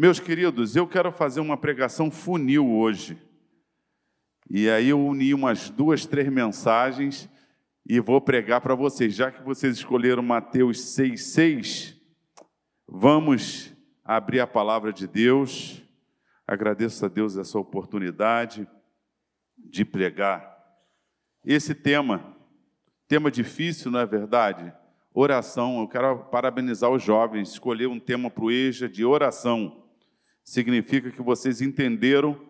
Meus queridos, eu quero fazer uma pregação funil hoje. E aí eu uni umas duas, três mensagens e vou pregar para vocês. Já que vocês escolheram Mateus 6,6, vamos abrir a palavra de Deus. Agradeço a Deus essa oportunidade de pregar esse tema. Tema difícil, não é verdade? Oração. Eu quero parabenizar os jovens, escolher um tema para o EJA de oração significa que vocês entenderam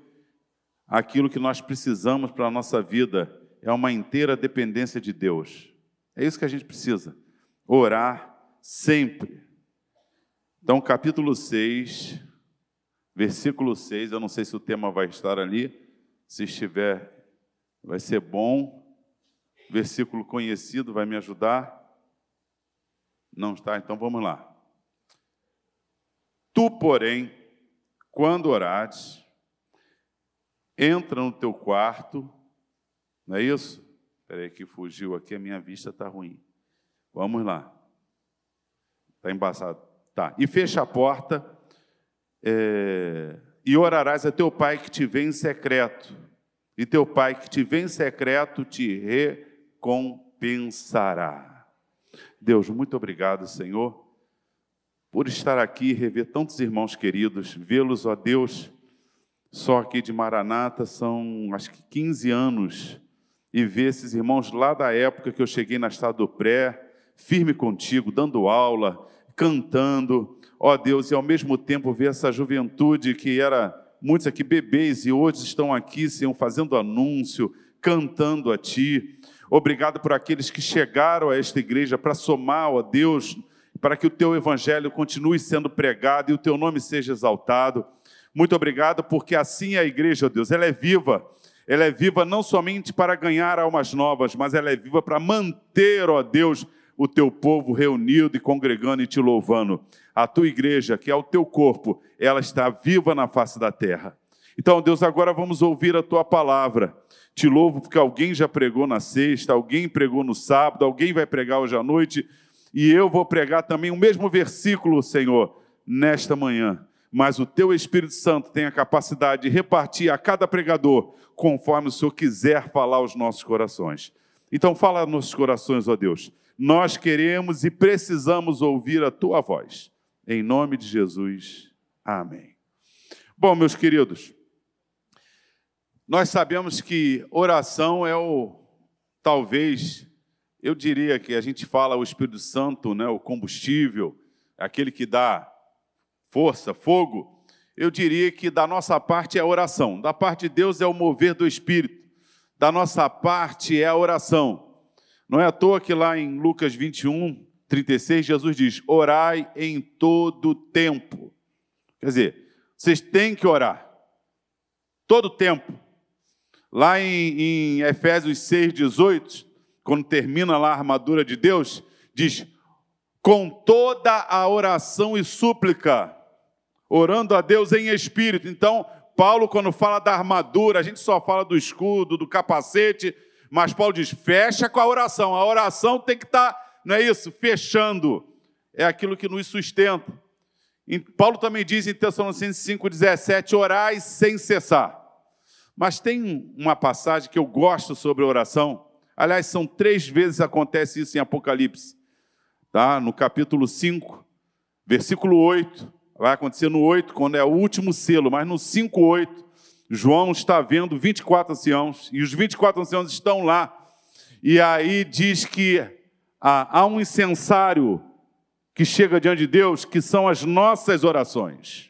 aquilo que nós precisamos para a nossa vida, é uma inteira dependência de Deus. É isso que a gente precisa, orar sempre. Então, capítulo 6, versículo 6, eu não sei se o tema vai estar ali, se estiver, vai ser bom. Versículo conhecido vai me ajudar. Não está? Então vamos lá. Tu, porém, quando orares, entra no teu quarto, não é isso? Espera aí que fugiu aqui, a minha vista está ruim. Vamos lá. Está embaçado. Tá. E fecha a porta é, e orarás a teu pai que te vê em secreto. E teu pai que te vê em secreto te recompensará. Deus, muito obrigado, Senhor por estar aqui rever tantos irmãos queridos, vê-los, ó Deus, só aqui de Maranata são acho que 15 anos, e ver esses irmãos lá da época que eu cheguei na Estado do Pré, firme contigo, dando aula, cantando, ó Deus, e ao mesmo tempo ver essa juventude que era muitos aqui bebês e hoje estão aqui, Senhor, fazendo anúncio, cantando a Ti. Obrigado por aqueles que chegaram a esta igreja para somar, ó Deus, para que o teu evangelho continue sendo pregado e o teu nome seja exaltado. Muito obrigado, porque assim é a igreja, Deus, ela é viva. Ela é viva não somente para ganhar almas novas, mas ela é viva para manter, ó Deus, o teu povo reunido e congregando e te louvando. A tua igreja, que é o teu corpo, ela está viva na face da terra. Então, Deus, agora vamos ouvir a tua palavra. Te louvo porque alguém já pregou na sexta, alguém pregou no sábado, alguém vai pregar hoje à noite e eu vou pregar também o mesmo versículo, Senhor, nesta manhã. Mas o teu Espírito Santo tem a capacidade de repartir a cada pregador conforme o Senhor quiser falar aos nossos corações. Então, fala aos nossos corações, ó Deus. Nós queremos e precisamos ouvir a tua voz. Em nome de Jesus. Amém. Bom, meus queridos, nós sabemos que oração é o talvez eu diria que a gente fala o Espírito Santo, né, o combustível, aquele que dá força, fogo. Eu diria que da nossa parte é a oração, da parte de Deus é o mover do Espírito, da nossa parte é a oração. Não é à toa que lá em Lucas 21, 36, Jesus diz: Orai em todo tempo. Quer dizer, vocês têm que orar, todo tempo. Lá em, em Efésios 6, 18, quando termina lá a armadura de Deus, diz: com toda a oração e súplica, orando a Deus em espírito. Então, Paulo, quando fala da armadura, a gente só fala do escudo, do capacete, mas Paulo diz: fecha com a oração. A oração tem que estar, tá, não é isso? Fechando. É aquilo que nos sustenta. E Paulo também diz em Tessalonicenses 5,17: orai sem cessar. Mas tem uma passagem que eu gosto sobre oração, Aliás, são três vezes acontece isso em Apocalipse. Tá? No capítulo 5, versículo 8. Vai acontecer no 8, quando é o último selo, mas no 5, 8, João está vendo 24 anciãos, e os 24 anciãos estão lá. E aí diz que há, há um incensário que chega diante de Deus, que são as nossas orações.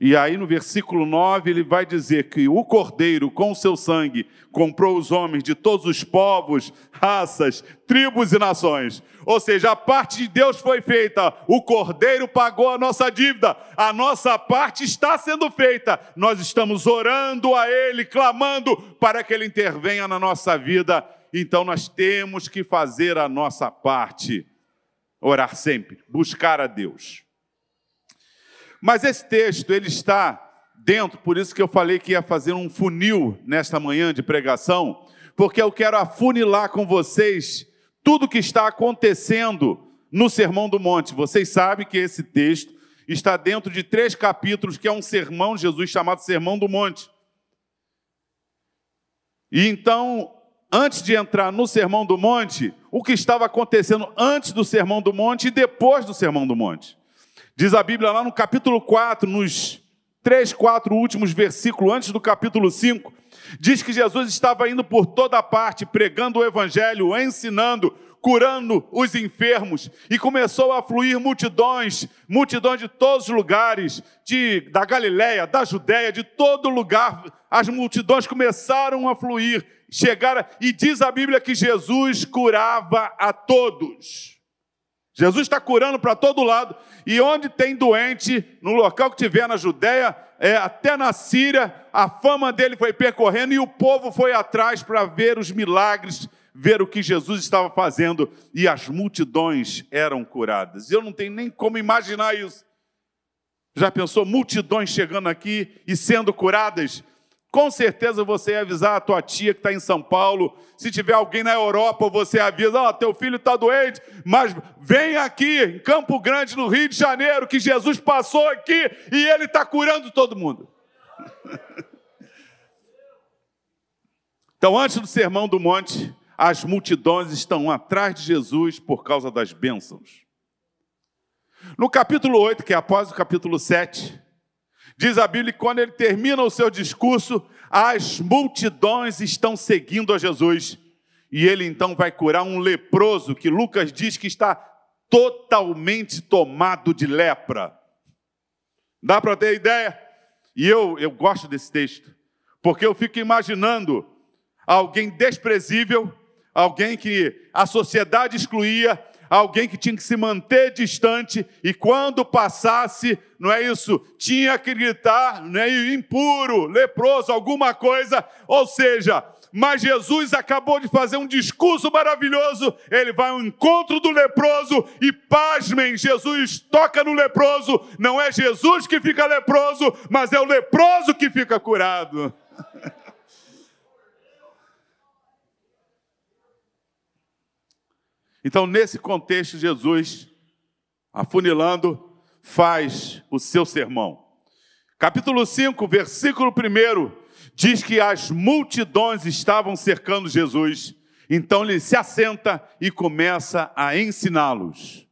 E aí no versículo 9 ele vai dizer que o Cordeiro, com o seu sangue, comprou os homens de todos os povos, raças, tribos e nações. Ou seja, a parte de Deus foi feita, o Cordeiro pagou a nossa dívida, a nossa parte está sendo feita. Nós estamos orando a Ele, clamando para que Ele intervenha na nossa vida. Então nós temos que fazer a nossa parte. Orar sempre, buscar a Deus. Mas esse texto, ele está dentro, por isso que eu falei que ia fazer um funil nesta manhã de pregação, porque eu quero afunilar com vocês tudo que está acontecendo no Sermão do Monte. Vocês sabem que esse texto, está dentro de três capítulos, que é um sermão de Jesus chamado Sermão do Monte. E então, antes de entrar no Sermão do Monte, o que estava acontecendo antes do Sermão do Monte e depois do Sermão do Monte. Diz a Bíblia lá no capítulo 4, nos três, quatro últimos versículos antes do capítulo 5, diz que Jesus estava indo por toda parte, pregando o Evangelho, ensinando, curando os enfermos, e começou a fluir multidões, multidões de todos os lugares, de, da Galiléia, da Judéia, de todo lugar, as multidões começaram a fluir, chegaram, e diz a Bíblia que Jesus curava a todos. Jesus está curando para todo lado, e onde tem doente, no local que tiver na Judéia, é, até na Síria, a fama dele foi percorrendo e o povo foi atrás para ver os milagres ver o que Jesus estava fazendo e as multidões eram curadas. Eu não tenho nem como imaginar isso. Já pensou multidões chegando aqui e sendo curadas? Com certeza você ia avisar a tua tia que está em São Paulo. Se tiver alguém na Europa, você avisa: Ó, oh, teu filho está doente, mas vem aqui, em Campo Grande, no Rio de Janeiro, que Jesus passou aqui e ele está curando todo mundo. então, antes do sermão do monte, as multidões estão atrás de Jesus por causa das bênçãos. No capítulo 8, que é após o capítulo 7, diz a Bíblia que quando ele termina o seu discurso, as multidões estão seguindo a Jesus. E ele então vai curar um leproso que Lucas diz que está totalmente tomado de lepra. Dá para ter ideia? E eu, eu gosto desse texto, porque eu fico imaginando alguém desprezível alguém que a sociedade excluía, alguém que tinha que se manter distante e quando passasse, não é isso, tinha que gritar, não é impuro, leproso, alguma coisa, ou seja, mas Jesus acabou de fazer um discurso maravilhoso. Ele vai ao encontro do leproso e, pasmem, Jesus toca no leproso. Não é Jesus que fica leproso, mas é o leproso que fica curado. Então, nesse contexto, Jesus, afunilando, faz o seu sermão. Capítulo 5, versículo 1, diz que as multidões estavam cercando Jesus. Então ele se assenta e começa a ensiná-los.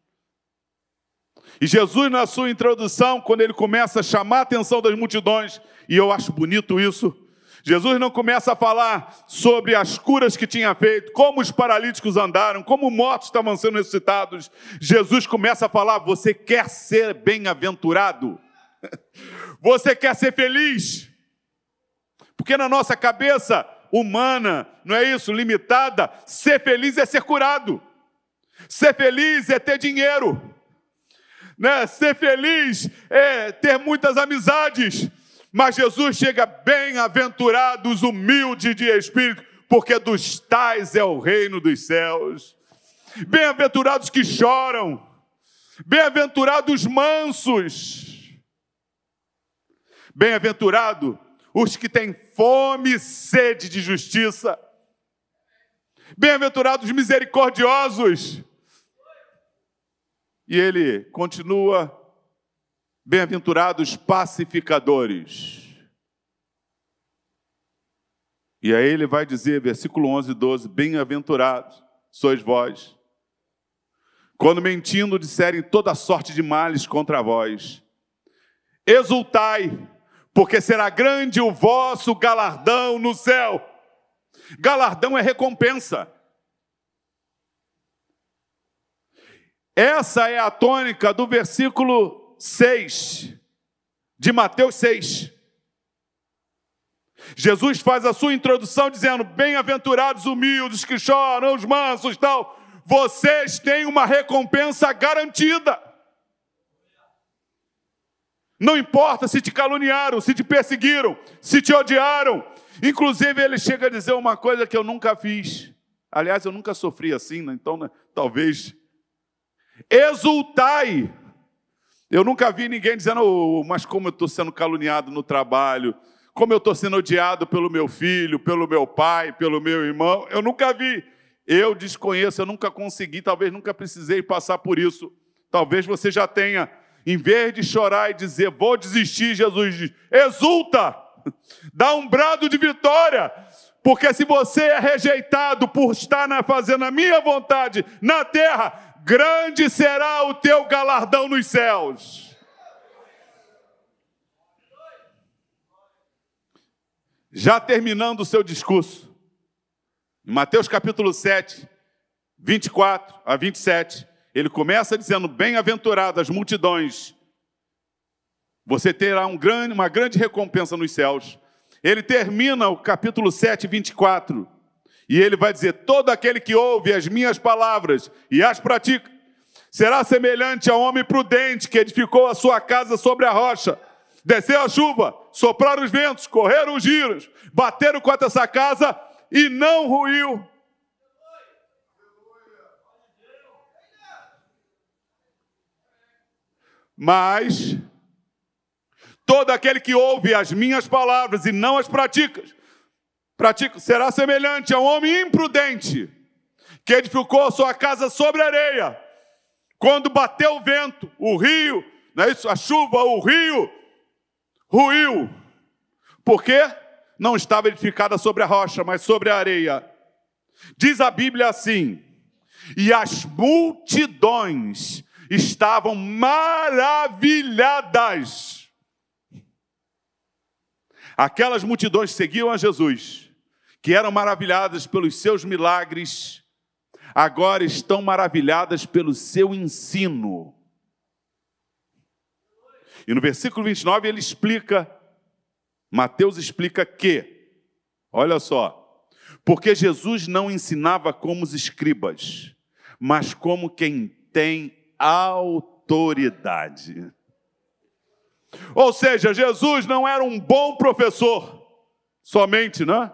E Jesus, na sua introdução, quando ele começa a chamar a atenção das multidões, e eu acho bonito isso, Jesus não começa a falar sobre as curas que tinha feito, como os paralíticos andaram, como mortos estavam sendo ressuscitados. Jesus começa a falar: você quer ser bem-aventurado? Você quer ser feliz? Porque na nossa cabeça humana, não é isso, limitada, ser feliz é ser curado. Ser feliz é ter dinheiro. Né? Ser feliz é ter muitas amizades. Mas Jesus chega bem-aventurados, humildes de espírito, porque dos tais é o reino dos céus. Bem-aventurados que choram, bem-aventurados mansos, bem-aventurado os que têm fome e sede de justiça, bem-aventurados misericordiosos. E ele continua Bem-aventurados pacificadores. E aí ele vai dizer, versículo 11 e 12: Bem-aventurados sois vós, quando mentindo disserem toda sorte de males contra vós. Exultai, porque será grande o vosso galardão no céu. Galardão é recompensa. Essa é a tônica do versículo 6, de Mateus 6. Jesus faz a sua introdução dizendo: Bem-aventurados humildes que choram, os mansos, tal. Vocês têm uma recompensa garantida. Não importa se te caluniaram, se te perseguiram, se te odiaram. Inclusive, ele chega a dizer uma coisa que eu nunca fiz. Aliás, eu nunca sofri assim, né? então né? talvez. Exultai eu nunca vi ninguém dizendo, oh, mas como eu estou sendo caluniado no trabalho, como eu estou sendo odiado pelo meu filho, pelo meu pai, pelo meu irmão. Eu nunca vi. Eu desconheço, eu nunca consegui, talvez nunca precisei passar por isso. Talvez você já tenha. Em vez de chorar e dizer, vou desistir, Jesus diz: exulta, dá um brado de vitória, porque se você é rejeitado por estar fazendo a minha vontade na terra, grande será o teu galardão nos céus. Já terminando o seu discurso, em Mateus capítulo 7, 24 a 27, ele começa dizendo: Bem-aventuradas multidões, você terá um grande, uma grande recompensa nos céus. Ele termina o capítulo 7, 24, e ele vai dizer: Todo aquele que ouve as minhas palavras e as pratica, será semelhante ao homem prudente que edificou a sua casa sobre a rocha. Desceu a chuva, sopraram os ventos, correram os giros, bateram contra essa casa e não ruiu. Mas todo aquele que ouve as minhas palavras e não as pratica, pratica será semelhante a um homem imprudente que edificou sua casa sobre areia. Quando bateu o vento, o rio, não é isso? A chuva, o rio ruiu. Por quê? Não estava edificada sobre a rocha, mas sobre a areia. Diz a Bíblia assim: e as multidões estavam maravilhadas. Aquelas multidões seguiam a Jesus, que eram maravilhadas pelos seus milagres, agora estão maravilhadas pelo seu ensino. E no versículo 29 ele explica, Mateus explica que, olha só, porque Jesus não ensinava como os escribas, mas como quem tem autoridade. Ou seja, Jesus não era um bom professor, somente, né?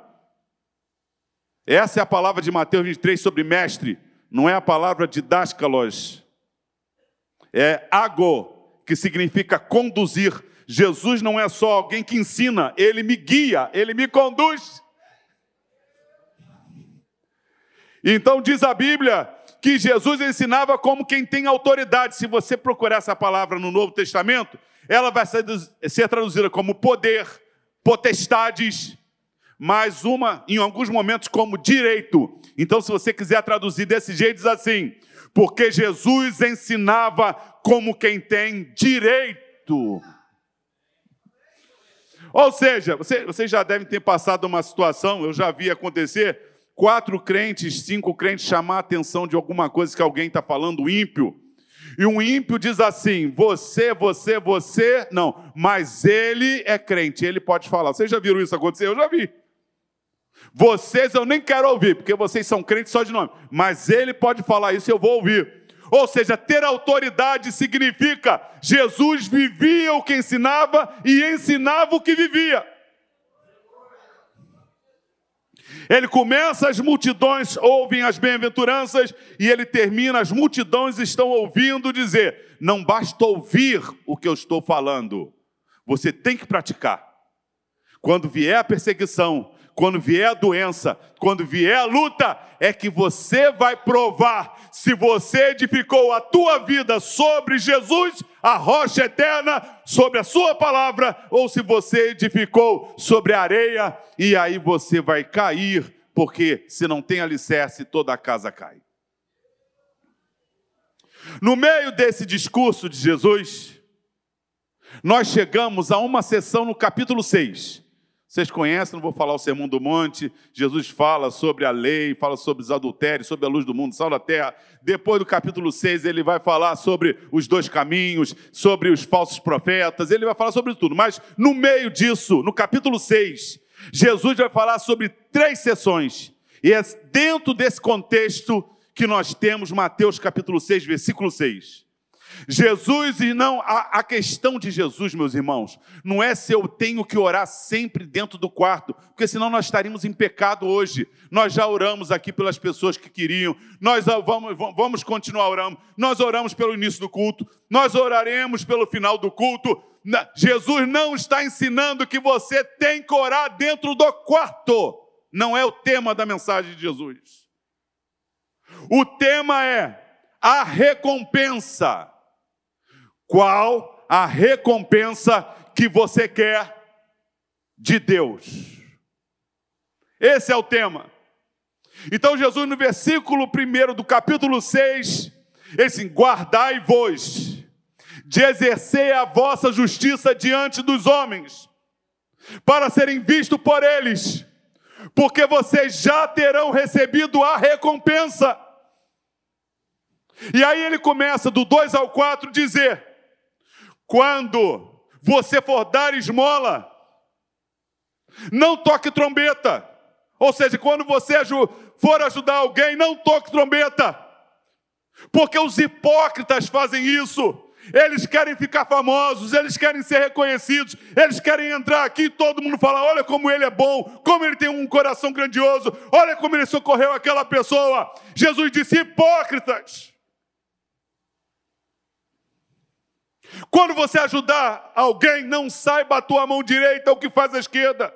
Essa é a palavra de Mateus 23 sobre mestre, não é a palavra didáscalos, é ago, que significa conduzir. Jesus não é só alguém que ensina, ele me guia, ele me conduz. Então diz a Bíblia que Jesus ensinava como quem tem autoridade. Se você procurar essa palavra no Novo Testamento, ela vai ser traduzida como poder, potestades, mais uma, em alguns momentos, como direito. Então, se você quiser traduzir desse jeito, diz assim: porque Jesus ensinava como quem tem direito. Ou seja, vocês você já devem ter passado uma situação, eu já vi acontecer, quatro crentes, cinco crentes chamar a atenção de alguma coisa que alguém está falando, ímpio. E um ímpio diz assim: você, você, você, não, mas ele é crente, ele pode falar. Vocês já viram isso acontecer? Eu já vi. Vocês eu nem quero ouvir, porque vocês são crentes só de nome, mas ele pode falar isso eu vou ouvir. Ou seja, ter autoridade significa Jesus vivia o que ensinava e ensinava o que vivia. Ele começa, as multidões ouvem as bem-aventuranças e ele termina, as multidões estão ouvindo dizer: não basta ouvir o que eu estou falando, você tem que praticar. Quando vier a perseguição, quando vier a doença, quando vier a luta, é que você vai provar se você edificou a tua vida sobre Jesus, a rocha eterna, sobre a sua palavra, ou se você edificou sobre a areia, e aí você vai cair, porque se não tem alicerce, toda a casa cai. No meio desse discurso de Jesus, nós chegamos a uma sessão no capítulo 6 vocês conhecem, não vou falar o Sermão do Monte. Jesus fala sobre a lei, fala sobre os adultérios, sobre a luz do mundo, sal da terra. Depois do capítulo 6, ele vai falar sobre os dois caminhos, sobre os falsos profetas, ele vai falar sobre tudo. Mas no meio disso, no capítulo 6, Jesus vai falar sobre três sessões. E é dentro desse contexto que nós temos Mateus capítulo 6, versículo 6. Jesus e não a, a, questão de Jesus, meus irmãos, não é se eu tenho que orar sempre dentro do quarto, porque senão nós estaríamos em pecado hoje. Nós já oramos aqui pelas pessoas que queriam, nós vamos, vamos continuar orando, nós oramos pelo início do culto, nós oraremos pelo final do culto. Jesus não está ensinando que você tem que orar dentro do quarto. Não é o tema da mensagem de Jesus. O tema é a recompensa. Qual a recompensa que você quer de Deus. Esse é o tema. Então, Jesus, no versículo 1 do capítulo 6, ele assim: Guardai-vos de exercer a vossa justiça diante dos homens, para serem vistos por eles, porque vocês já terão recebido a recompensa. E aí ele começa do 2 ao 4 dizer: Quando você for dar esmola, não toque trombeta. Ou seja, quando você for ajudar alguém, não toque trombeta. Porque os hipócritas fazem isso. Eles querem ficar famosos, eles querem ser reconhecidos, eles querem entrar aqui e todo mundo fala: olha como ele é bom, como ele tem um coração grandioso, olha como ele socorreu aquela pessoa. Jesus disse: hipócritas. Quando você ajudar alguém, não saiba a tua mão direita o que faz a esquerda.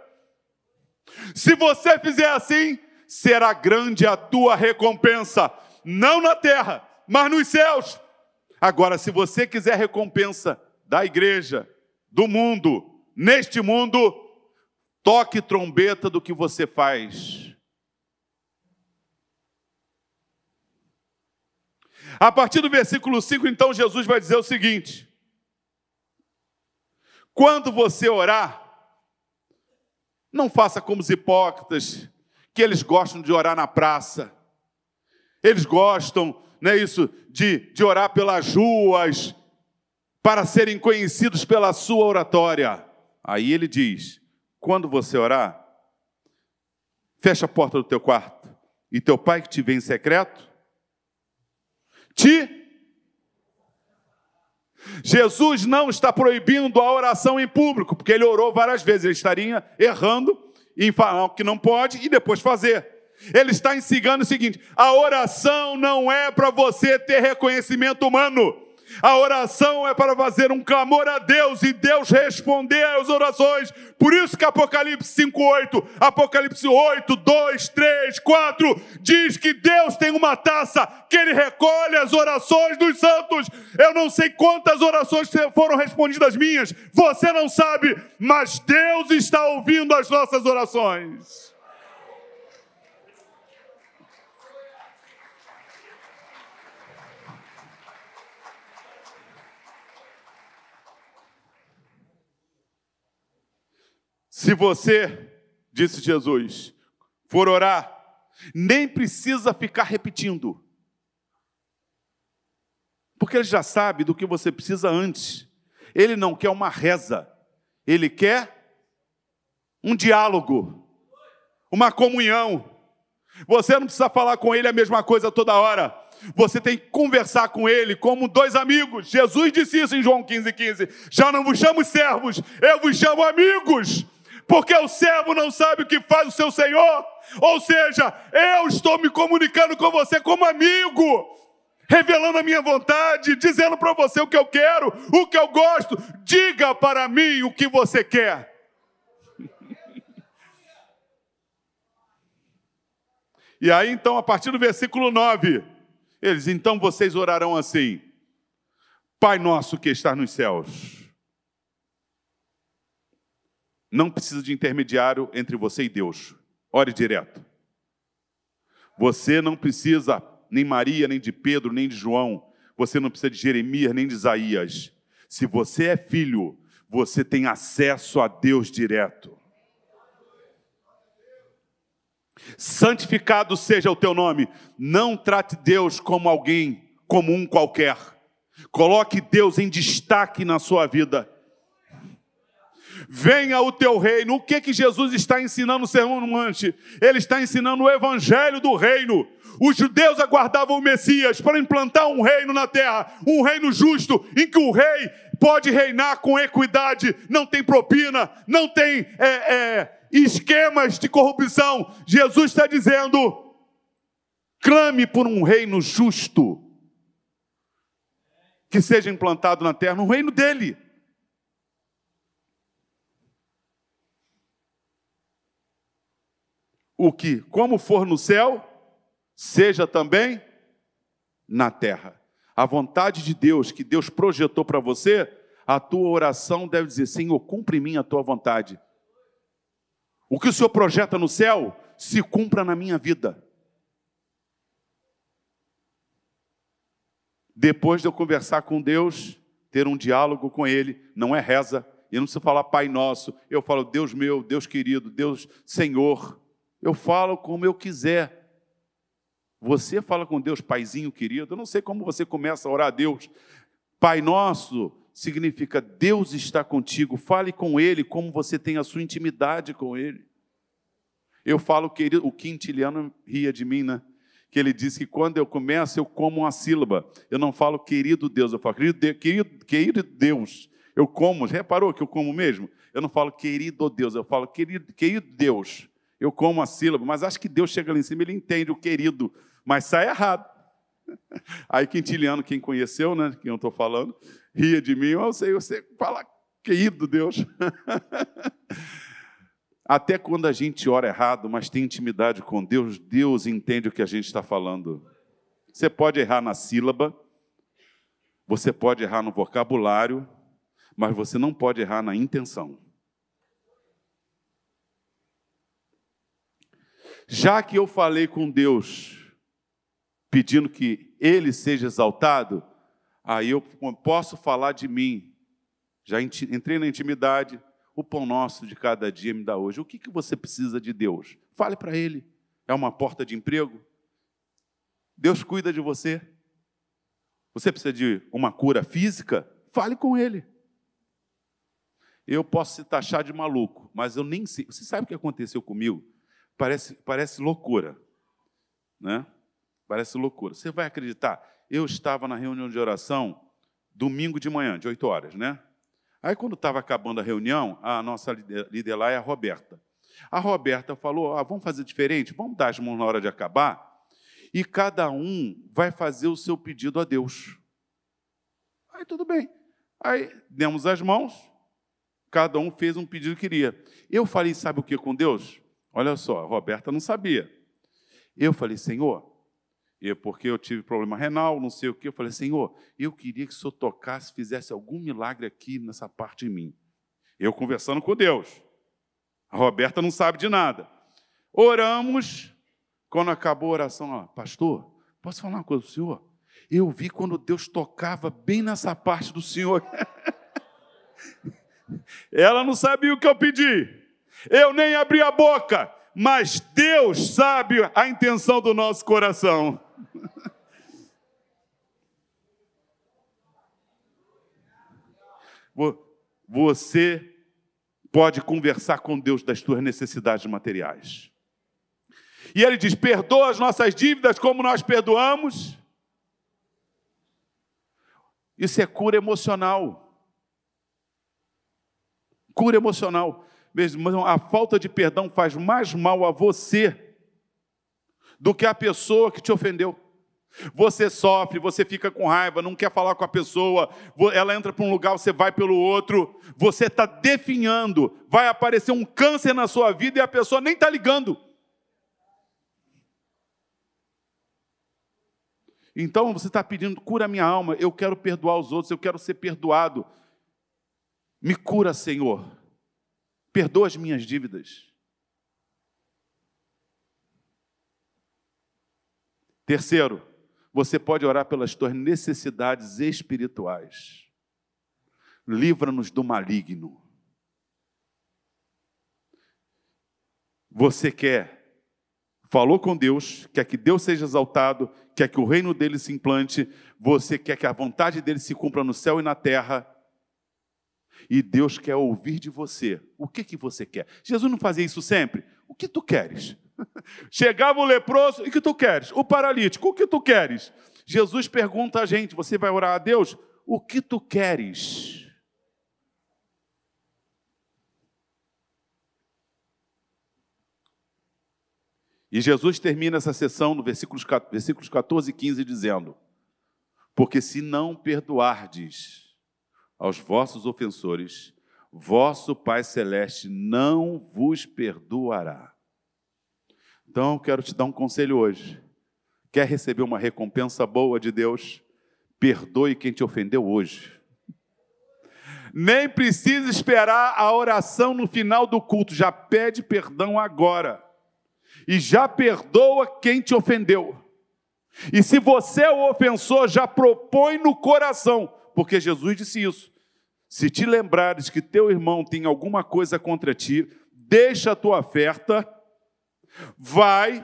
Se você fizer assim, será grande a tua recompensa, não na terra, mas nos céus. Agora, se você quiser recompensa da igreja, do mundo, neste mundo, toque trombeta do que você faz. A partir do versículo 5, então, Jesus vai dizer o seguinte: quando você orar, não faça como os hipócritas, que eles gostam de orar na praça. Eles gostam, não é isso, de, de orar pelas ruas, para serem conhecidos pela sua oratória. Aí ele diz: quando você orar, fecha a porta do teu quarto, e teu pai que te vê em secreto, te Jesus não está proibindo a oração em público, porque ele orou várias vezes, ele estaria errando em falar o que não pode e depois fazer. Ele está ensinando o seguinte: a oração não é para você ter reconhecimento humano. A oração é para fazer um clamor a Deus e Deus responder às orações. Por isso que Apocalipse 5:8, Apocalipse 8, 2, 3, 4 diz que Deus tem uma taça que ele recolhe as orações dos santos. Eu não sei quantas orações foram respondidas minhas, você não sabe, mas Deus está ouvindo as nossas orações. Se você, disse Jesus, for orar, nem precisa ficar repetindo. Porque ele já sabe do que você precisa antes. Ele não quer uma reza, ele quer um diálogo, uma comunhão. Você não precisa falar com ele a mesma coisa toda hora. Você tem que conversar com ele como dois amigos. Jesus disse isso em João 15, 15. Já não vos chamo servos, eu vos chamo amigos porque o servo não sabe o que faz o seu senhor. Ou seja, eu estou me comunicando com você como amigo, revelando a minha vontade, dizendo para você o que eu quero, o que eu gosto. Diga para mim o que você quer. E aí, então, a partir do versículo 9, eles, então vocês orarão assim: Pai nosso que está nos céus não precisa de intermediário entre você e Deus. Ore direto. Você não precisa nem Maria, nem de Pedro, nem de João. Você não precisa de Jeremias, nem de Isaías. Se você é filho, você tem acesso a Deus direto. Santificado seja o teu nome. Não trate Deus como alguém comum qualquer. Coloque Deus em destaque na sua vida venha o teu reino. O que que Jesus está ensinando no Sermão do Monte? Ele está ensinando o evangelho do reino. Os judeus aguardavam o Messias para implantar um reino na terra, um reino justo, em que o rei pode reinar com equidade, não tem propina, não tem é, é, esquemas de corrupção. Jesus está dizendo: clame por um reino justo que seja implantado na terra, no reino dele. O que, como for no céu, seja também na terra. a vontade de Deus que Deus projetou para você, a tua oração deve dizer: Senhor, cumpre em mim a tua vontade. O que o Senhor projeta no céu, se cumpra na minha vida. Depois de eu conversar com Deus, ter um diálogo com Ele, não é reza, eu não preciso falar Pai Nosso, eu falo Deus meu, Deus querido, Deus Senhor. Eu falo como eu quiser. Você fala com Deus, Paizinho querido. Eu não sei como você começa a orar a Deus. Pai Nosso significa Deus está contigo. Fale com Ele como você tem a sua intimidade com Ele. Eu falo, querido, o Quintiliano ria de mim, né? que ele disse que quando eu começo, eu como uma sílaba. Eu não falo querido Deus, eu falo querido, querido, querido Deus. Eu como, reparou que eu como mesmo? Eu não falo querido Deus, eu falo querido, querido Deus. Eu como a sílaba, mas acho que Deus chega lá em cima, ele entende o querido, mas sai errado. Aí Quintiliano, quem conheceu, né, quem eu estou falando, ria de mim, eu sei, você fala querido Deus. Até quando a gente ora errado, mas tem intimidade com Deus, Deus entende o que a gente está falando. Você pode errar na sílaba, você pode errar no vocabulário, mas você não pode errar na intenção. Já que eu falei com Deus, pedindo que Ele seja exaltado, aí eu posso falar de mim. Já entrei na intimidade, o pão nosso de cada dia me dá hoje. O que, que você precisa de Deus? Fale para Ele. É uma porta de emprego? Deus cuida de você. Você precisa de uma cura física? Fale com Ele. Eu posso se taxar de maluco, mas eu nem sei. Você sabe o que aconteceu comigo? Parece, parece loucura. Né? Parece loucura. Você vai acreditar? Eu estava na reunião de oração domingo de manhã, de 8 horas, né? Aí, quando estava acabando a reunião, a nossa líder lá é a Roberta. A Roberta falou: ah, vamos fazer diferente, vamos dar as mãos na hora de acabar, e cada um vai fazer o seu pedido a Deus. Aí tudo bem. Aí demos as mãos, cada um fez um pedido que queria. Eu falei, sabe o que com Deus? Olha só, a Roberta não sabia. Eu falei, Senhor, eu, porque eu tive problema renal, não sei o que. Eu falei, Senhor, eu queria que o Senhor tocasse, fizesse algum milagre aqui nessa parte de mim. Eu conversando com Deus. A Roberta não sabe de nada. Oramos. Quando acabou a oração, ó, pastor, posso falar uma coisa para o senhor? Eu vi quando Deus tocava bem nessa parte do senhor. Ela não sabia o que eu pedi. Eu nem abri a boca, mas Deus sabe a intenção do nosso coração. Você pode conversar com Deus das suas necessidades materiais. E ele diz: perdoa as nossas dívidas como nós perdoamos. Isso é cura emocional. Cura emocional. Mesmo a falta de perdão faz mais mal a você do que a pessoa que te ofendeu. Você sofre, você fica com raiva, não quer falar com a pessoa, ela entra para um lugar, você vai pelo outro, você está definhando, vai aparecer um câncer na sua vida e a pessoa nem está ligando. Então você está pedindo, cura minha alma, eu quero perdoar os outros, eu quero ser perdoado. Me cura, Senhor. Perdoa as minhas dívidas. Terceiro, você pode orar pelas tuas necessidades espirituais. Livra-nos do maligno. Você quer, falou com Deus, quer que Deus seja exaltado, quer que o reino dele se implante, você quer que a vontade dele se cumpra no céu e na terra. E Deus quer ouvir de você. O que que você quer? Jesus não fazia isso sempre. O que tu queres? Chegava o leproso, o que tu queres? O paralítico, o que tu queres? Jesus pergunta a gente: você vai orar a Deus? O que tu queres? E Jesus termina essa sessão no versículos, versículos 14 e 15 dizendo: Porque se não perdoardes aos vossos ofensores, vosso Pai Celeste não vos perdoará. Então, eu quero te dar um conselho hoje. Quer receber uma recompensa boa de Deus? perdoe quem te ofendeu hoje. Nem precisa esperar a oração no final do culto, já pede perdão agora. E já perdoa quem te ofendeu. E se você é o ofensor, já propõe no coração, porque Jesus disse isso. Se te lembrares que teu irmão tem alguma coisa contra ti, deixa a tua oferta, vai,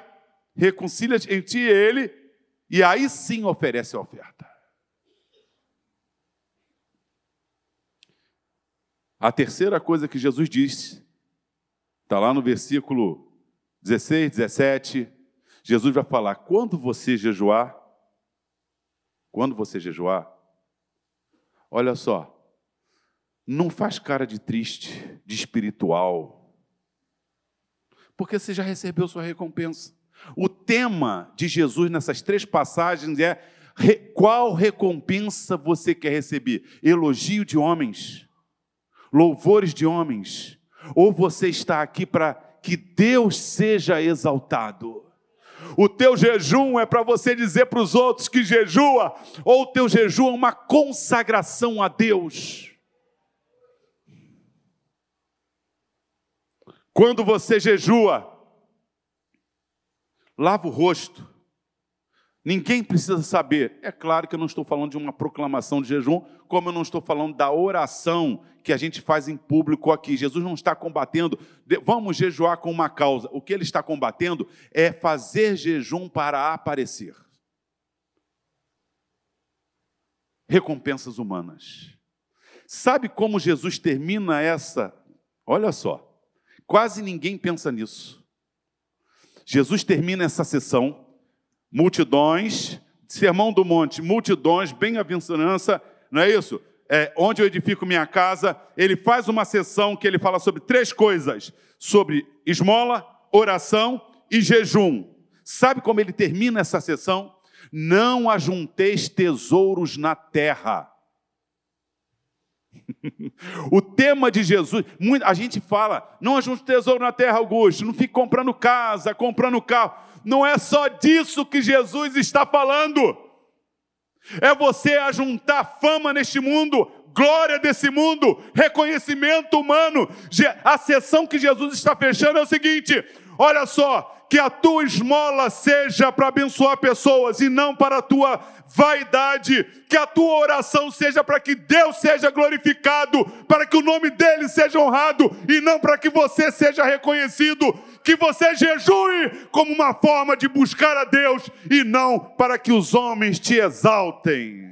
reconcilia em ti e ele, e aí sim oferece a oferta. A terceira coisa que Jesus disse, está lá no versículo 16, 17. Jesus vai falar: quando você jejuar, quando você jejuar, olha só, não faz cara de triste, de espiritual, porque você já recebeu sua recompensa. O tema de Jesus nessas três passagens é qual recompensa você quer receber? Elogio de homens louvores de homens, ou você está aqui para que Deus seja exaltado. O teu jejum é para você dizer para os outros que jejua, ou o teu jejum é uma consagração a Deus. Quando você jejua, lava o rosto, Ninguém precisa saber. É claro que eu não estou falando de uma proclamação de jejum, como eu não estou falando da oração que a gente faz em público aqui. Jesus não está combatendo, vamos jejuar com uma causa. O que ele está combatendo é fazer jejum para aparecer. Recompensas humanas. Sabe como Jesus termina essa? Olha só, quase ninguém pensa nisso. Jesus termina essa sessão multidões, sermão do monte, multidões, bem-aventurança, não é isso? É, onde eu edifico minha casa, ele faz uma sessão que ele fala sobre três coisas: sobre esmola, oração e jejum. Sabe como ele termina essa sessão? Não ajunteis tesouros na terra. o tema de Jesus, a gente fala, não ajunte tesouro na terra, Augusto, não fique comprando casa, comprando carro não é só disso que Jesus está falando. É você ajuntar fama neste mundo, glória desse mundo, reconhecimento humano. A sessão que Jesus está fechando é o seguinte: olha só, que a tua esmola seja para abençoar pessoas e não para a tua vaidade, que a tua oração seja para que Deus seja glorificado, para que o nome dele seja honrado e não para que você seja reconhecido, que você jejue como uma forma de buscar a Deus e não para que os homens te exaltem.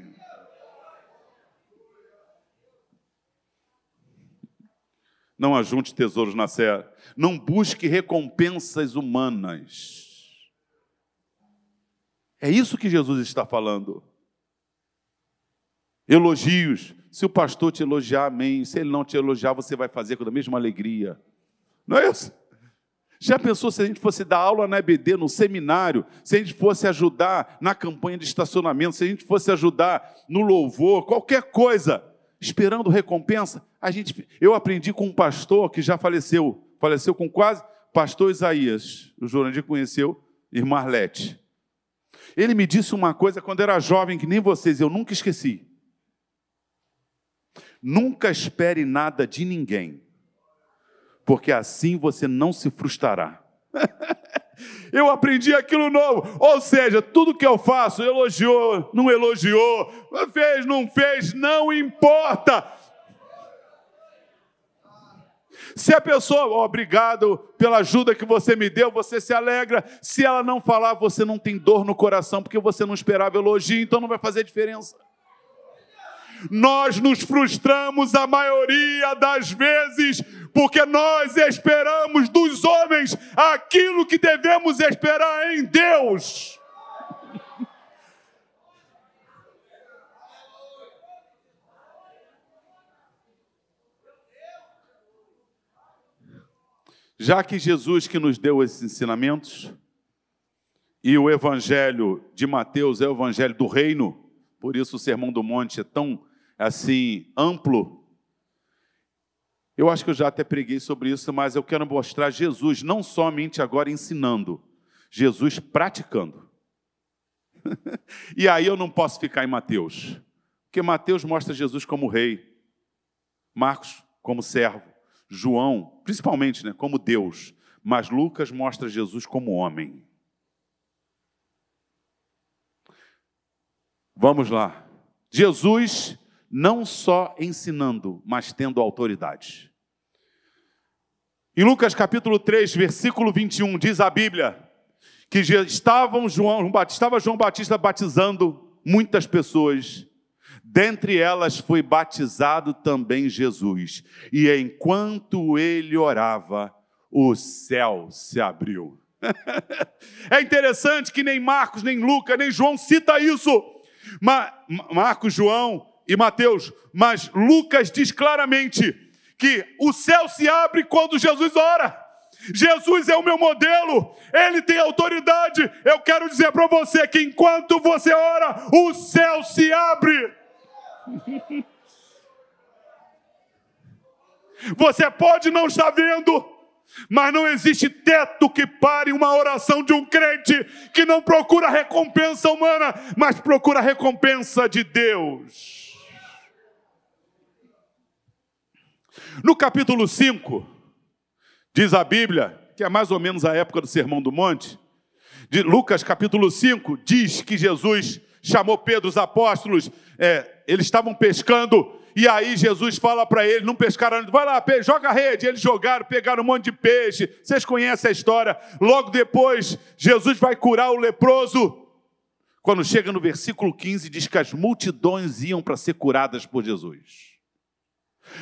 Não ajunte tesouros na serra não busque recompensas humanas. É isso que Jesus está falando. Elogios. Se o pastor te elogiar, amém. Se ele não te elogiar, você vai fazer com a mesma alegria. Não é isso? Já pensou se a gente fosse dar aula na EBD, no seminário, se a gente fosse ajudar na campanha de estacionamento, se a gente fosse ajudar no louvor, qualquer coisa, esperando recompensa? A gente, eu aprendi com um pastor que já faleceu, faleceu com quase, pastor Isaías, o Jurandir conheceu, irmã Arlete. Ele me disse uma coisa quando era jovem, que nem vocês, eu nunca esqueci. Nunca espere nada de ninguém, porque assim você não se frustrará. eu aprendi aquilo novo. Ou seja, tudo que eu faço, elogiou, não elogiou, fez, não fez, não importa. Se a pessoa, oh, obrigado pela ajuda que você me deu, você se alegra. Se ela não falar, você não tem dor no coração, porque você não esperava elogio, então não vai fazer diferença. Nós nos frustramos a maioria das vezes, porque nós esperamos dos homens aquilo que devemos esperar em Deus. Já que Jesus que nos deu esses ensinamentos, e o evangelho de Mateus é o evangelho do reino, por isso o Sermão do Monte é tão assim amplo. Eu acho que eu já até preguei sobre isso, mas eu quero mostrar Jesus não somente agora ensinando, Jesus praticando. e aí eu não posso ficar em Mateus, porque Mateus mostra Jesus como rei, Marcos como servo, João, principalmente, né, como Deus, mas Lucas mostra Jesus como homem. Vamos lá. Jesus não só ensinando, mas tendo autoridade. Em Lucas capítulo 3, versículo 21, diz a Bíblia que estavam João, estava João Batista batizando muitas pessoas. Dentre elas foi batizado também Jesus. E enquanto ele orava, o céu se abriu. é interessante que nem Marcos, nem Lucas, nem João cita isso. Marcos, João e Mateus, mas Lucas diz claramente que o céu se abre quando Jesus ora. Jesus é o meu modelo, ele tem autoridade. Eu quero dizer para você que enquanto você ora, o céu se abre. Você pode não estar vendo, mas não existe teto que pare uma oração de um crente que não procura recompensa humana, mas procura recompensa de Deus. No capítulo 5, diz a Bíblia, que é mais ou menos a época do Sermão do Monte, de Lucas capítulo 5, diz que Jesus chamou Pedro, os apóstolos, é, eles estavam pescando, e aí Jesus fala para eles, não pescaram, vai lá, joga a rede. Eles jogaram, pegaram um monte de peixe. Vocês conhecem a história. Logo depois, Jesus vai curar o leproso. Quando chega no versículo 15, diz que as multidões iam para ser curadas por Jesus.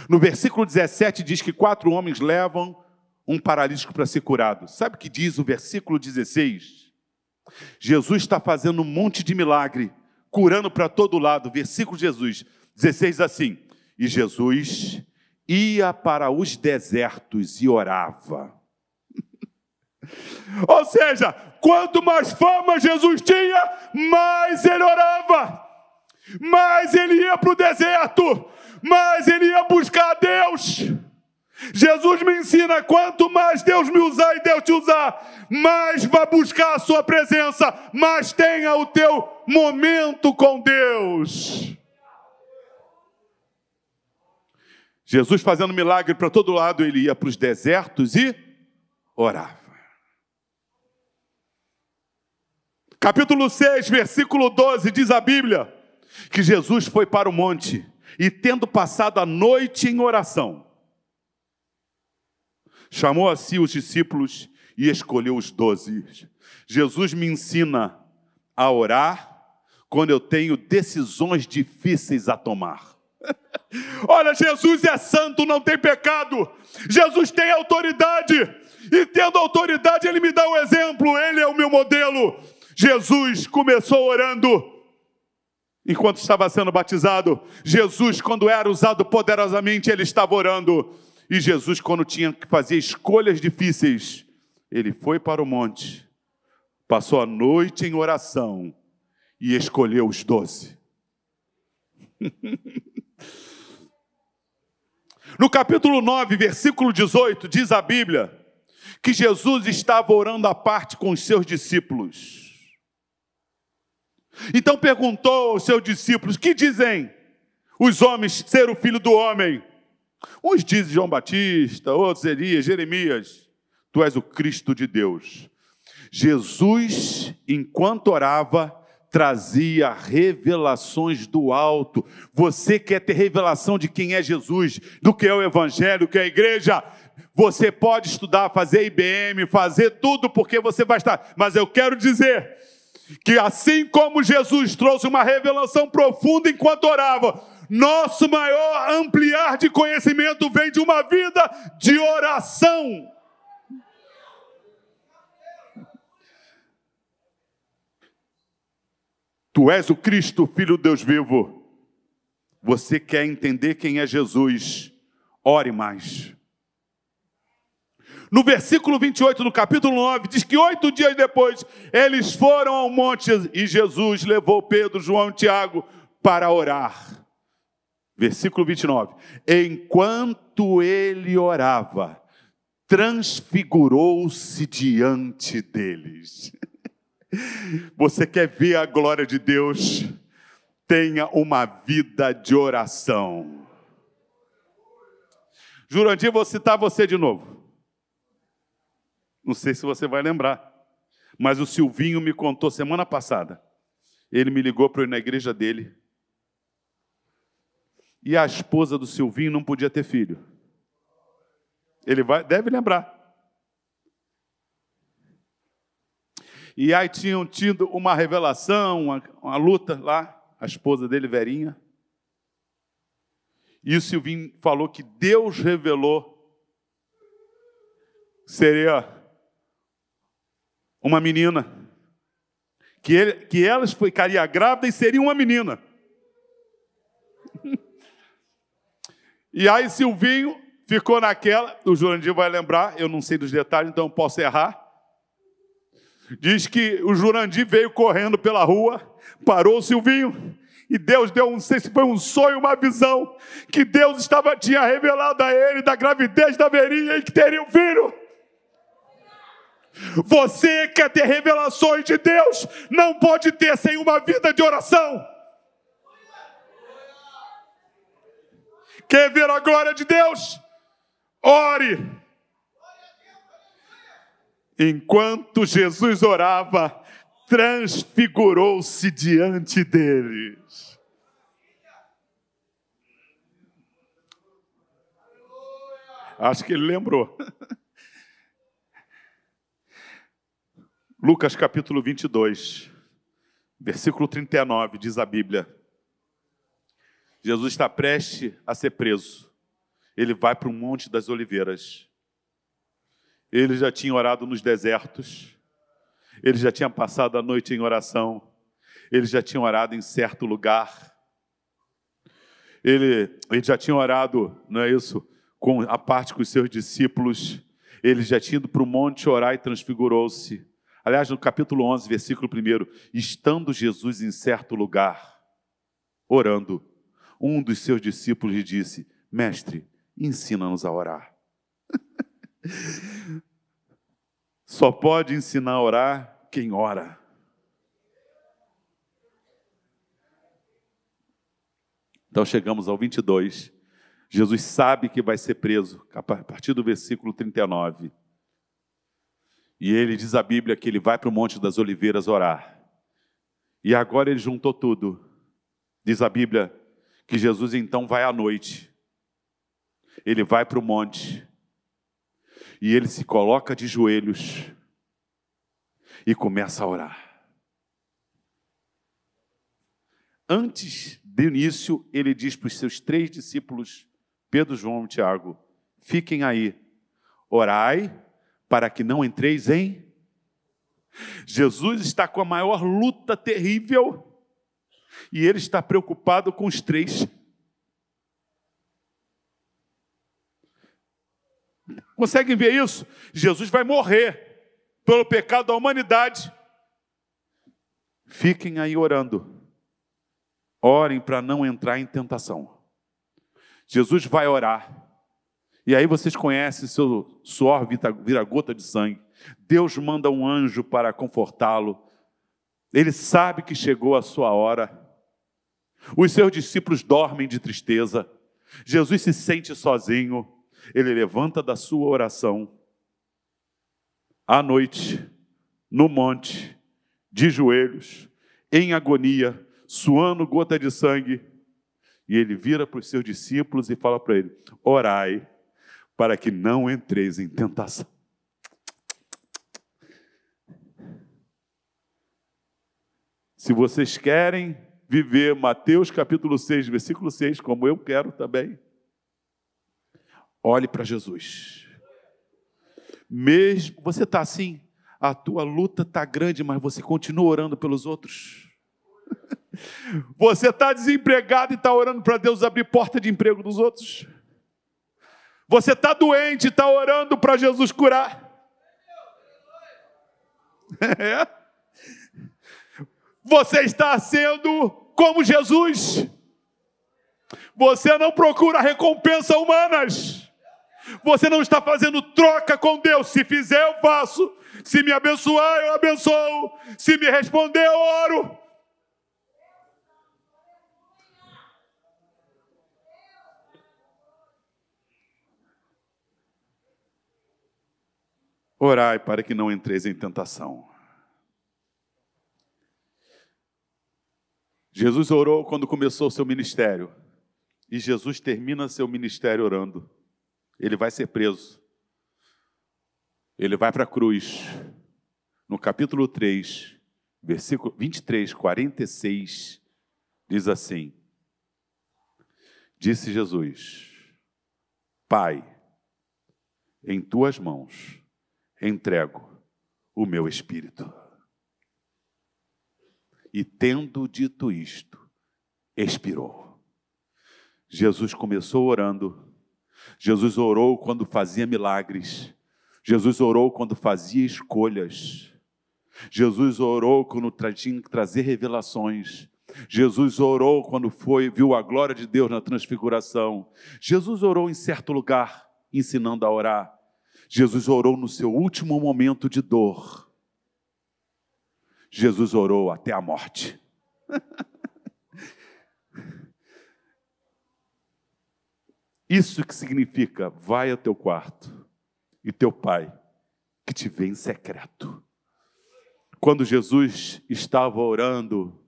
No versículo 17 diz que quatro homens levam um paralítico para ser curado. Sabe o que diz o versículo 16? Jesus está fazendo um monte de milagre, curando para todo lado. Versículo Jesus 16 assim: E Jesus ia para os desertos e orava. Ou seja, quanto mais fama Jesus tinha, mais ele orava, mais ele ia para o deserto, mais ele ia buscar a Deus. Jesus me ensina: quanto mais Deus me usar e Deus te usar, mais vai buscar a sua presença, mais tenha o teu momento com Deus. Jesus fazendo milagre para todo lado, ele ia para os desertos e orava. Capítulo 6, versículo 12, diz a Bíblia que Jesus foi para o monte e tendo passado a noite em oração, chamou a si os discípulos e escolheu os doze. Jesus me ensina a orar quando eu tenho decisões difíceis a tomar. Olha, Jesus é santo, não tem pecado. Jesus tem autoridade. E tendo autoridade, ele me dá um exemplo, ele é o meu modelo. Jesus começou orando enquanto estava sendo batizado. Jesus, quando era usado poderosamente, ele estava orando. E Jesus, quando tinha que fazer escolhas difíceis, ele foi para o monte, passou a noite em oração e escolheu os doze. no capítulo 9, versículo 18, diz a Bíblia que Jesus estava orando à parte com os seus discípulos. Então perguntou aos seus discípulos: Que dizem os homens ser o filho do homem? Uns dizem João Batista, outros Elias, Jeremias. Tu és o Cristo de Deus. Jesus, enquanto orava, trazia revelações do alto. Você quer ter revelação de quem é Jesus, do que é o Evangelho, que é a igreja? Você pode estudar, fazer IBM, fazer tudo, porque você vai estar. Mas eu quero dizer que assim como Jesus trouxe uma revelação profunda enquanto orava, nosso maior ampliar de conhecimento vem de uma vida de oração. Tu és o Cristo, Filho de Deus vivo. Você quer entender quem é Jesus? Ore mais. No versículo 28 do capítulo 9, diz que oito dias depois eles foram ao monte e Jesus levou Pedro, João e Tiago para orar. Versículo 29. Enquanto ele orava, transfigurou-se diante deles. Você quer ver a glória de Deus? Tenha uma vida de oração. Jurandir, vou citar você de novo. Não sei se você vai lembrar, mas o Silvinho me contou semana passada. Ele me ligou para ir na igreja dele. E a esposa do Silvinho não podia ter filho. Ele vai, deve lembrar. E aí tinham tido uma revelação, uma, uma luta lá, a esposa dele, Verinha. E o Silvinho falou que Deus revelou seria uma menina. Que, ele, que ela ficaria grávida e seria uma menina. e aí Silvinho ficou naquela, o Jurandir vai lembrar, eu não sei dos detalhes, então posso errar. Diz que o Jurandir veio correndo pela rua, parou o Silvinho, e Deus deu, não sei se foi um sonho, uma visão, que Deus estava, tinha revelado a ele da gravidez da Verinha e que teria um filho. Você quer ter revelações de Deus, não pode ter sem uma vida de oração. Quer ver a glória de Deus? Ore. Enquanto Jesus orava, transfigurou-se diante deles. Acho que ele lembrou. Lucas capítulo 22, versículo 39, diz a Bíblia. Jesus está prestes a ser preso. Ele vai para o Monte das Oliveiras. Ele já tinha orado nos desertos. Ele já tinha passado a noite em oração. Ele já tinha orado em certo lugar. Ele, ele já tinha orado, não é isso? Com a parte com os seus discípulos. Ele já tinha ido para o monte orar e transfigurou-se. Aliás, no capítulo 11, versículo 1, estando Jesus em certo lugar, orando, um dos seus discípulos lhe disse: Mestre, ensina-nos a orar. Só pode ensinar a orar quem ora. Então chegamos ao 22. Jesus sabe que vai ser preso, a partir do versículo 39. E ele diz a Bíblia que ele vai para o Monte das Oliveiras orar. E agora ele juntou tudo. Diz a Bíblia que Jesus então vai à noite. Ele vai para o monte. E ele se coloca de joelhos e começa a orar. Antes do início, ele diz para os seus três discípulos, Pedro, João e Tiago: fiquem aí, orai para que não entreis em. Jesus está com a maior luta terrível e ele está preocupado com os três. Conseguem ver isso? Jesus vai morrer pelo pecado da humanidade. Fiquem aí orando. Orem para não entrar em tentação. Jesus vai orar. E aí vocês conhecem, seu suor vira gota de sangue. Deus manda um anjo para confortá-lo. Ele sabe que chegou a sua hora. Os seus discípulos dormem de tristeza. Jesus se sente sozinho. Ele levanta da sua oração. À noite, no monte, de joelhos, em agonia, suando gota de sangue. E ele vira para os seus discípulos e fala para ele: Orai para que não entreis em tentação. Se vocês querem viver Mateus capítulo 6, versículo 6, como eu quero também, olhe para Jesus. Mesmo você está assim, a tua luta está grande, mas você continua orando pelos outros. Você está desempregado e está orando para Deus abrir porta de emprego dos outros. Você está doente, está orando para Jesus curar. É. Você está sendo como Jesus. Você não procura recompensa humanas. Você não está fazendo troca com Deus. Se fizer, eu faço. Se me abençoar, eu abençoo. Se me responder, eu oro. Orai para que não entreis em tentação. Jesus orou quando começou o seu ministério. E Jesus termina seu ministério orando. Ele vai ser preso. Ele vai para a cruz. No capítulo 3, versículo 23, 46, diz assim: Disse Jesus: Pai, em tuas mãos entrego o meu espírito. E tendo dito isto, expirou. Jesus começou orando. Jesus orou quando fazia milagres. Jesus orou quando fazia escolhas. Jesus orou quando tinha que trazer revelações. Jesus orou quando foi, viu a glória de Deus na transfiguração. Jesus orou em certo lugar, ensinando a orar. Jesus orou no seu último momento de dor. Jesus orou até a morte. Isso que significa, vai ao teu quarto e teu pai que te vê em secreto. Quando Jesus estava orando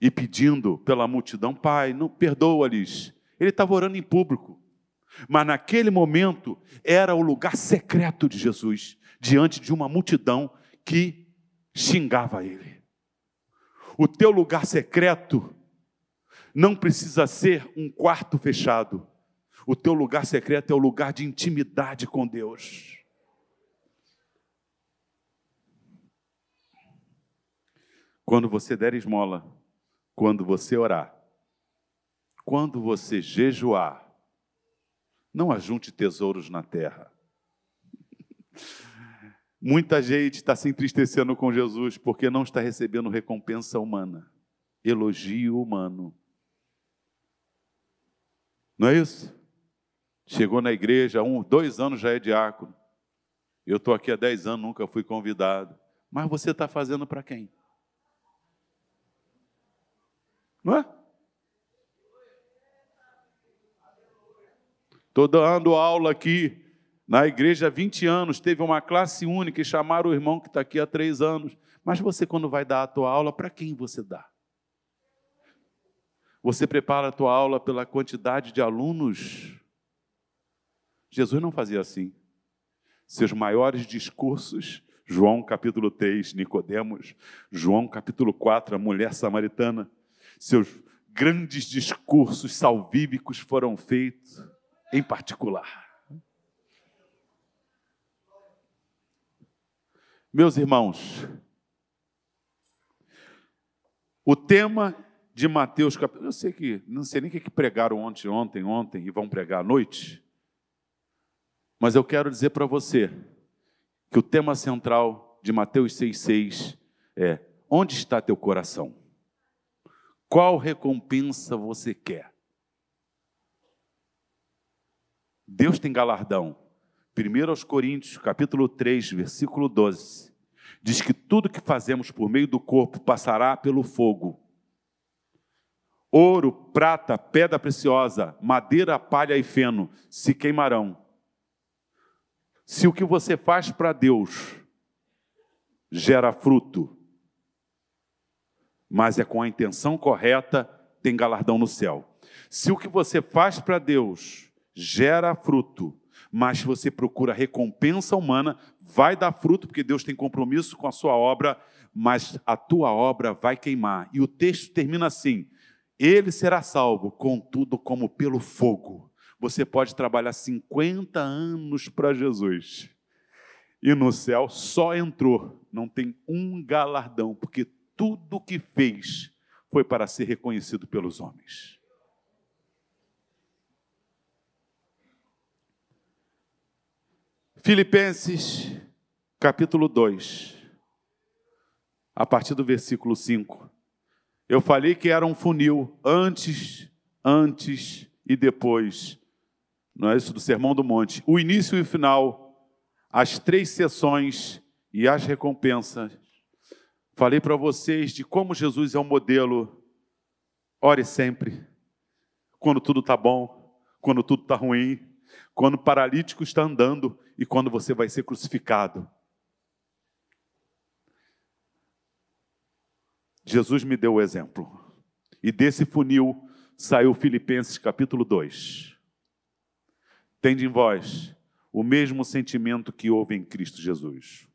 e pedindo pela multidão, Pai, não perdoa-lhes. Ele estava orando em público. Mas naquele momento era o lugar secreto de Jesus, diante de uma multidão que xingava ele. O teu lugar secreto não precisa ser um quarto fechado. O teu lugar secreto é o lugar de intimidade com Deus. Quando você der esmola, quando você orar, quando você jejuar, não ajunte tesouros na terra. Muita gente está se entristecendo com Jesus porque não está recebendo recompensa humana, elogio humano. Não é isso? Chegou na igreja, um, dois anos já é diácono. Eu estou aqui há dez anos, nunca fui convidado. Mas você está fazendo para quem? Não é? Estou dando aula aqui na igreja há 20 anos, teve uma classe única e chamaram o irmão que está aqui há três anos. Mas você, quando vai dar a tua aula, para quem você dá? Você prepara a tua aula pela quantidade de alunos? Jesus não fazia assim. Seus maiores discursos, João capítulo 3, Nicodemos, João capítulo 4, a mulher samaritana, seus grandes discursos salvíficos foram feitos em particular. Meus irmãos, o tema de Mateus, eu sei que não sei nem o que pregaram ontem, ontem, ontem e vão pregar à noite, mas eu quero dizer para você que o tema central de Mateus 6,6 é: onde está teu coração? Qual recompensa você quer? Deus tem galardão 1 aos Coríntios, capítulo 3, versículo 12, diz que tudo que fazemos por meio do corpo passará pelo fogo. Ouro, prata, pedra preciosa, madeira, palha e feno se queimarão. Se o que você faz para Deus gera fruto, mas é com a intenção correta, tem galardão no céu. Se o que você faz para Deus gera fruto, mas se você procura recompensa humana, vai dar fruto, porque Deus tem compromisso com a sua obra, mas a tua obra vai queimar. E o texto termina assim: ele será salvo, contudo, como pelo fogo. Você pode trabalhar 50 anos para Jesus. E no céu só entrou, não tem um galardão, porque tudo que fez foi para ser reconhecido pelos homens. Filipenses, capítulo 2, a partir do versículo 5. Eu falei que era um funil antes, antes e depois não é isso do Sermão do Monte, o início e o final, as três sessões e as recompensas. Falei para vocês de como Jesus é um modelo. Ore sempre. Quando tudo está bom, quando tudo está ruim, quando o paralítico está andando e quando você vai ser crucificado. Jesus me deu o exemplo. E desse funil saiu Filipenses capítulo 2. Tende em vós o mesmo sentimento que houve em Cristo Jesus,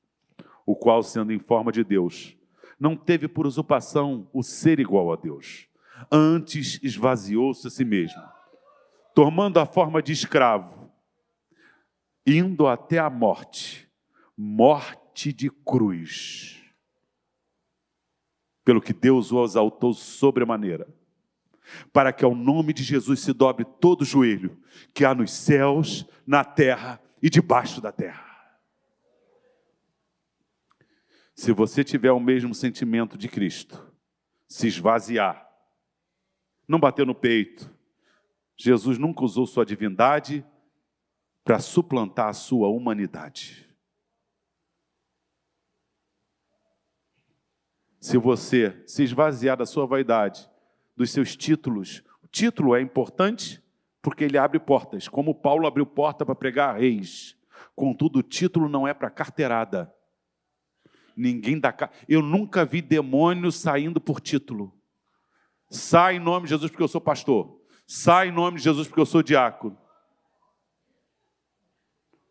o qual, sendo em forma de Deus, não teve por usurpação o ser igual a Deus. Antes esvaziou-se a si mesmo, tomando a forma de escravo, indo até a morte morte de cruz. Pelo que Deus o exaltou sobremaneira, para que ao nome de Jesus se dobre todo o joelho que há nos céus, na terra e debaixo da terra Se você tiver o mesmo sentimento de Cristo, se esvaziar, não bater no peito, Jesus nunca usou sua divindade para suplantar a sua humanidade. Se você se esvaziar da sua vaidade, dos seus títulos, o título é importante porque ele abre portas, como Paulo abriu porta para pregar a reis. Contudo, o título não é para carteirada. Ninguém dá. Eu nunca vi demônio saindo por título. Sai em nome de Jesus porque eu sou pastor. Sai em nome de Jesus porque eu sou diácono.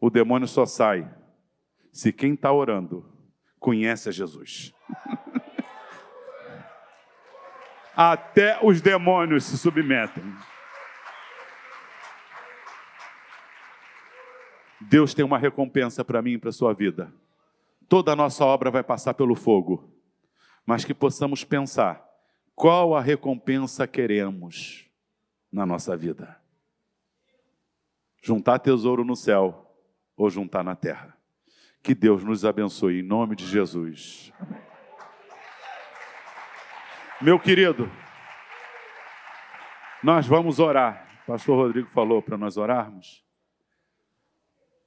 O demônio só sai se quem está orando conhece a Jesus. Até os demônios se submetem. Deus tem uma recompensa para mim e para a sua vida toda a nossa obra vai passar pelo fogo, mas que possamos pensar qual a recompensa queremos na nossa vida. Juntar tesouro no céu ou juntar na terra. Que Deus nos abençoe em nome de Jesus. Meu querido, nós vamos orar. O pastor Rodrigo falou para nós orarmos.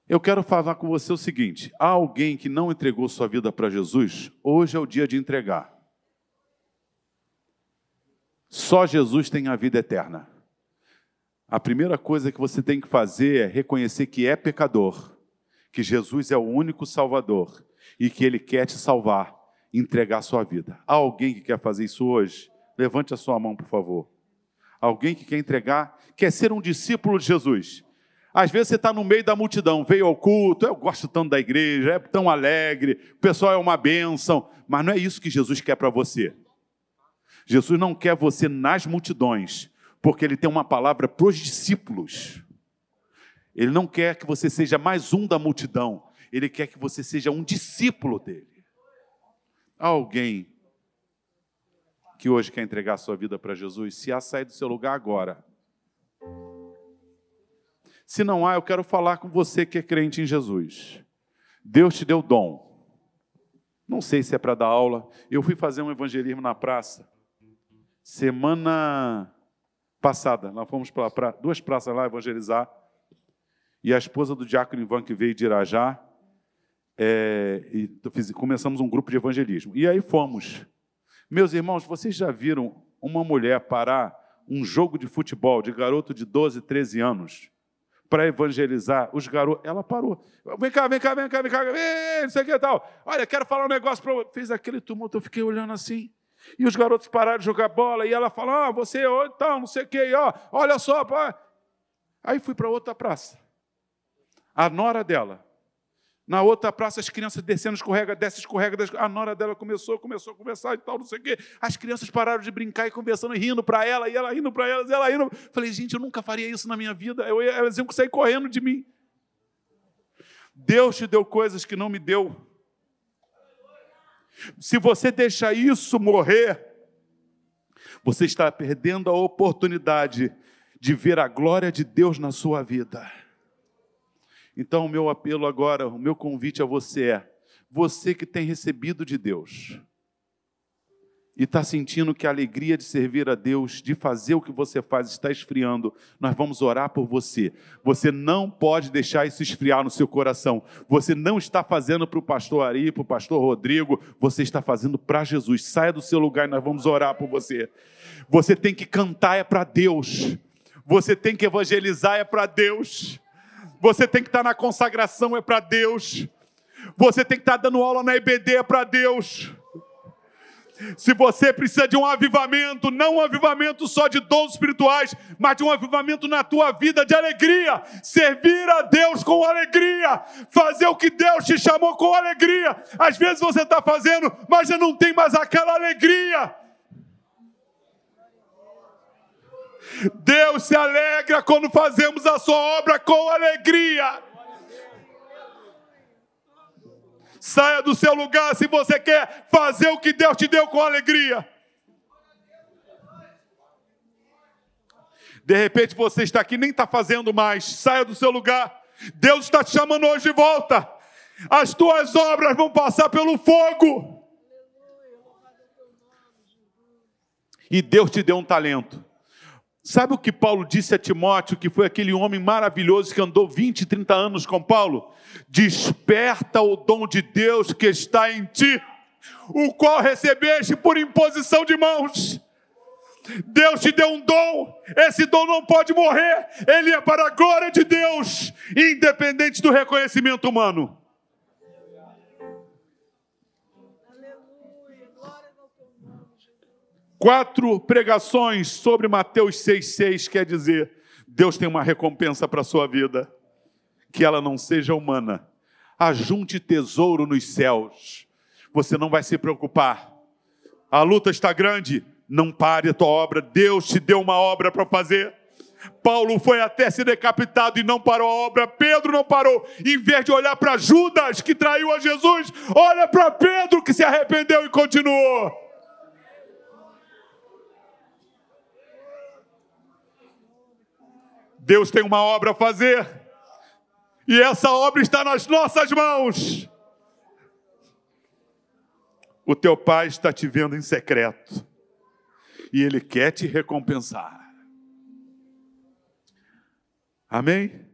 Eu quero falar com você o seguinte: há alguém que não entregou sua vida para Jesus? Hoje é o dia de entregar. Só Jesus tem a vida eterna. A primeira coisa que você tem que fazer é reconhecer que é pecador, que Jesus é o único Salvador e que Ele quer te salvar, entregar sua vida. Há alguém que quer fazer isso hoje? Levante a sua mão, por favor. Alguém que quer entregar, quer ser um discípulo de Jesus às vezes você está no meio da multidão, veio ao culto, eu gosto tanto da igreja, é tão alegre, o pessoal é uma bênção, mas não é isso que Jesus quer para você. Jesus não quer você nas multidões, porque Ele tem uma palavra para os discípulos. Ele não quer que você seja mais um da multidão, Ele quer que você seja um discípulo dele. Alguém que hoje quer entregar sua vida para Jesus, se a sair do seu lugar agora, se não há, eu quero falar com você que é crente em Jesus. Deus te deu dom. Não sei se é para dar aula. Eu fui fazer um evangelismo na praça. Semana passada, nós fomos para pra, duas praças lá evangelizar. E a esposa do diácono Ivan, que veio de Irajá, é, e fiz, começamos um grupo de evangelismo. E aí fomos. Meus irmãos, vocês já viram uma mulher parar um jogo de futebol de garoto de 12, 13 anos para evangelizar os garotos. Ela parou. Vem cá, vem cá, vem cá, vem cá, vem, não sei o que tal. Olha, quero falar um negócio para Fez aquele tumulto, eu fiquei olhando assim. E os garotos pararam de jogar bola, e ela falou: Ah, você, então, não sei o que, ó, olha só. Aí fui para outra praça. A nora dela na outra praça, as crianças descendo, escorrega, desce, escorrega. Desce. A nora dela começou, começou a conversar e tal, não sei o quê. As crianças pararam de brincar e conversando, rindo para ela, e ela rindo para elas, e ela rindo. Falei, gente, eu nunca faria isso na minha vida. Eu, elas iam sair correndo de mim. Deus te deu coisas que não me deu. Se você deixa isso morrer, você está perdendo a oportunidade de ver a glória de Deus na sua vida. Então, o meu apelo agora, o meu convite a você é: você que tem recebido de Deus, e está sentindo que a alegria de servir a Deus, de fazer o que você faz, está esfriando, nós vamos orar por você. Você não pode deixar isso esfriar no seu coração. Você não está fazendo para o pastor Ari, para o pastor Rodrigo, você está fazendo para Jesus. Saia do seu lugar e nós vamos orar por você. Você tem que cantar é para Deus. Você tem que evangelizar é para Deus. Você tem que estar na consagração é para Deus. Você tem que estar dando aula na EBD é para Deus. Se você precisa de um avivamento, não um avivamento só de dons espirituais, mas de um avivamento na tua vida de alegria, servir a Deus com alegria, fazer o que Deus te chamou com alegria. Às vezes você está fazendo, mas já não tem mais aquela alegria. Deus se alegra quando fazemos a sua obra com alegria. Saia do seu lugar se você quer fazer o que Deus te deu com alegria. De repente você está aqui nem está fazendo mais. Saia do seu lugar. Deus está te chamando hoje de volta. As tuas obras vão passar pelo fogo. E Deus te deu um talento. Sabe o que Paulo disse a Timóteo, que foi aquele homem maravilhoso que andou 20, 30 anos com Paulo? Desperta o dom de Deus que está em ti, o qual recebeste por imposição de mãos. Deus te deu um dom, esse dom não pode morrer, ele é para a glória de Deus, independente do reconhecimento humano. Quatro pregações sobre Mateus 6,6 quer dizer: Deus tem uma recompensa para a sua vida, que ela não seja humana. Ajunte tesouro nos céus, você não vai se preocupar. A luta está grande, não pare a tua obra, Deus te deu uma obra para fazer. Paulo foi até ser decapitado e não parou a obra. Pedro não parou. Em vez de olhar para Judas, que traiu a Jesus, olha para Pedro, que se arrependeu e continuou. Deus tem uma obra a fazer, e essa obra está nas nossas mãos. O teu pai está te vendo em secreto, e ele quer te recompensar. Amém?